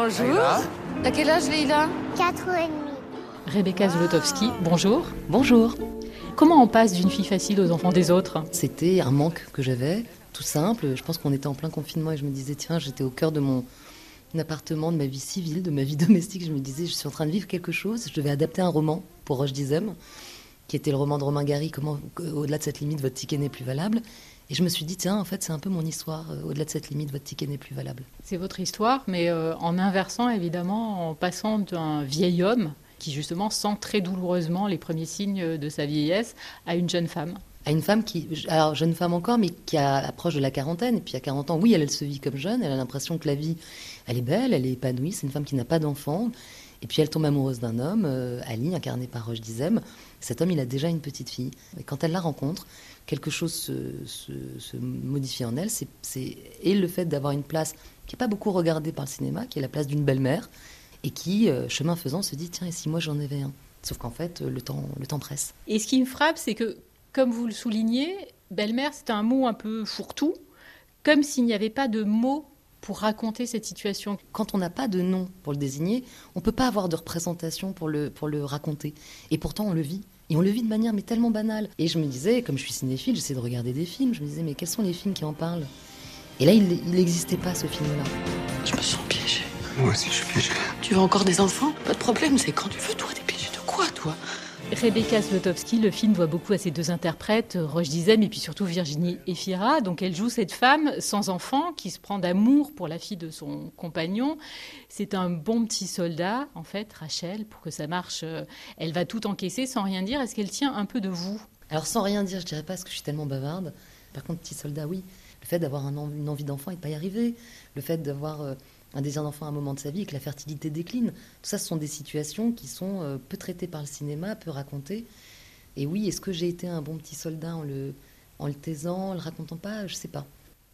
Bonjour. À quel âge Leïla 4 ans et demi. Rebecca Zlotowski, bonjour. Bonjour. Comment on passe d'une fille facile aux enfants des autres C'était un manque que j'avais, tout simple. Je pense qu'on était en plein confinement et je me disais, tiens, j'étais au cœur de mon appartement, de ma vie civile, de ma vie domestique. Je me disais, je suis en train de vivre quelque chose. Je devais adapter un roman pour Roche Dizem, qui était le roman de Romain Gary, Comment, au-delà de cette limite, votre ticket n'est plus valable. Et je me suis dit, tiens, en fait, c'est un peu mon histoire. euh, Au-delà de cette limite, votre ticket n'est plus valable. C'est votre histoire, mais euh, en inversant évidemment, en passant d'un vieil homme qui justement sent très douloureusement les premiers signes de sa vieillesse à une jeune femme. À une femme qui, alors jeune femme encore, mais qui a, approche de la quarantaine. Et puis à 40 ans, oui, elle, elle se vit comme jeune. Elle a l'impression que la vie, elle est belle, elle est épanouie. C'est une femme qui n'a pas d'enfant. Et puis elle tombe amoureuse d'un homme, euh, Ali, incarné par Roche Dizem. Cet homme, il a déjà une petite fille. Et quand elle la rencontre, quelque chose se, modifie en elle. C'est, et le fait d'avoir une place qui n'est pas beaucoup regardée par le cinéma, qui est la place d'une belle-mère, et qui, euh, chemin faisant, se dit tiens, et si moi j'en avais un? Sauf qu'en fait, euh, le temps, le temps presse. Et ce qui me frappe, c'est que, comme vous le soulignez, belle-mère, c'est un mot un peu fourre-tout, comme s'il n'y avait pas de mots pour raconter cette situation. Quand on n'a pas de nom pour le désigner, on ne peut pas avoir de représentation pour le, pour le raconter. Et pourtant, on le vit. Et on le vit de manière mais tellement banale. Et je me disais, comme je suis cinéphile, j'essaie de regarder des films. Je me disais, mais quels sont les films qui en parlent? Et là, il n'existait pas ce film-là. Je me sens piégée. Moi aussi, je suis piégé. Tu veux encore des enfants? Pas de problème, c'est quand tu veux. Toi, Rebecca Zlotowski, le film doit beaucoup à ses deux interprètes, Roche Dizem et puis surtout Virginie Efira. Donc elle joue cette femme sans enfant qui se prend d'amour pour la fille de son compagnon. C'est un bon petit soldat, en fait, Rachel, pour que ça marche. euh, Elle va tout encaisser sans rien dire. Est-ce qu'elle tient un peu de vous? Alors sans rien dire, je dirais pas parce que je suis tellement bavarde. Par contre, petit soldat, oui. Le fait d'avoir un une envie d'enfant et de pas y arriver. Le fait d'avoir euh, un désir d'enfant à un moment de sa vie et que la fertilité décline. Tout ça, ce sont des situations qui sont euh, peu traitées par le cinéma, peu racontées. Et oui, est-ce que j'ai été un bon petit soldat en le, en le taisant, en le racontant pas? Je sais pas.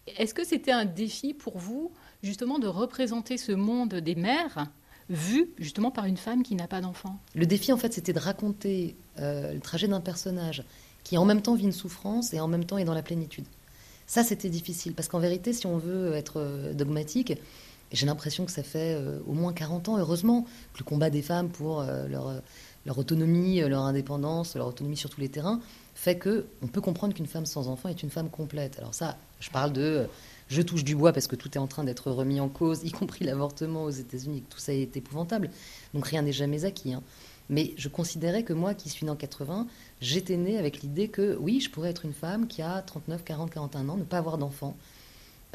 Est-ce que c'était un défi pour vous, justement, de représenter ce monde des mères vu justement par une femme qui n'a pas d'enfant? Le défi, en fait, c'était de raconter euh, le trajet d'un personnage qui en même temps vit une souffrance et en même temps est dans la plénitude. Ça, c'était difficile, parce qu'en vérité, si on veut être euh, dogmatique, j'ai l'impression que ça fait euh, au moins 40 ans, heureusement, que le combat des femmes pour euh, leur, autonomie, leur indépendance, leur autonomie sur tous les terrains, fait que on peut comprendre qu'une femme sans enfant est une femme complète. Alors ça, je parle de... je touche du bois parce que tout est en train d'être remis en cause, y compris l'avortement aux États-Unis, tout ça est épouvantable. Donc rien n'est jamais acquis. hein. Mais je considérais que moi, qui suis née en 80, j'étais née avec l'idée que oui, je pourrais être une femme qui a 39, 40, 41 ans, ne pas avoir d'enfant,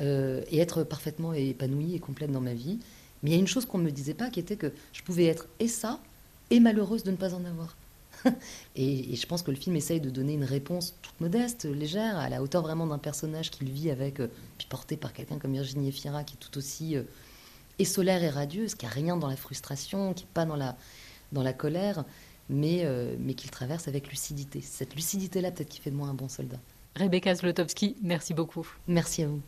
euh, et être parfaitement épanouie et complète dans ma vie. Mais il y a une chose qu'on ne me disait pas, qui était que je pouvais être et ça, et malheureuse de ne pas en avoir. et, et je pense que le film essaye de donner une réponse toute modeste, légère, à la hauteur vraiment d'un personnage qu'il vit avec, euh, puis porté par quelqu'un comme Virginie Efira, qui est tout aussi euh, et solaire et radieuse, qui a rien dans la frustration, qui n'est pas dans la, dans la colère, mais, euh, mais qu'il traverse avec lucidité. Cette lucidité-là, peut-être qui fait de moi un bon soldat. Rebecca Zlotowski, merci beaucoup. Merci à vous.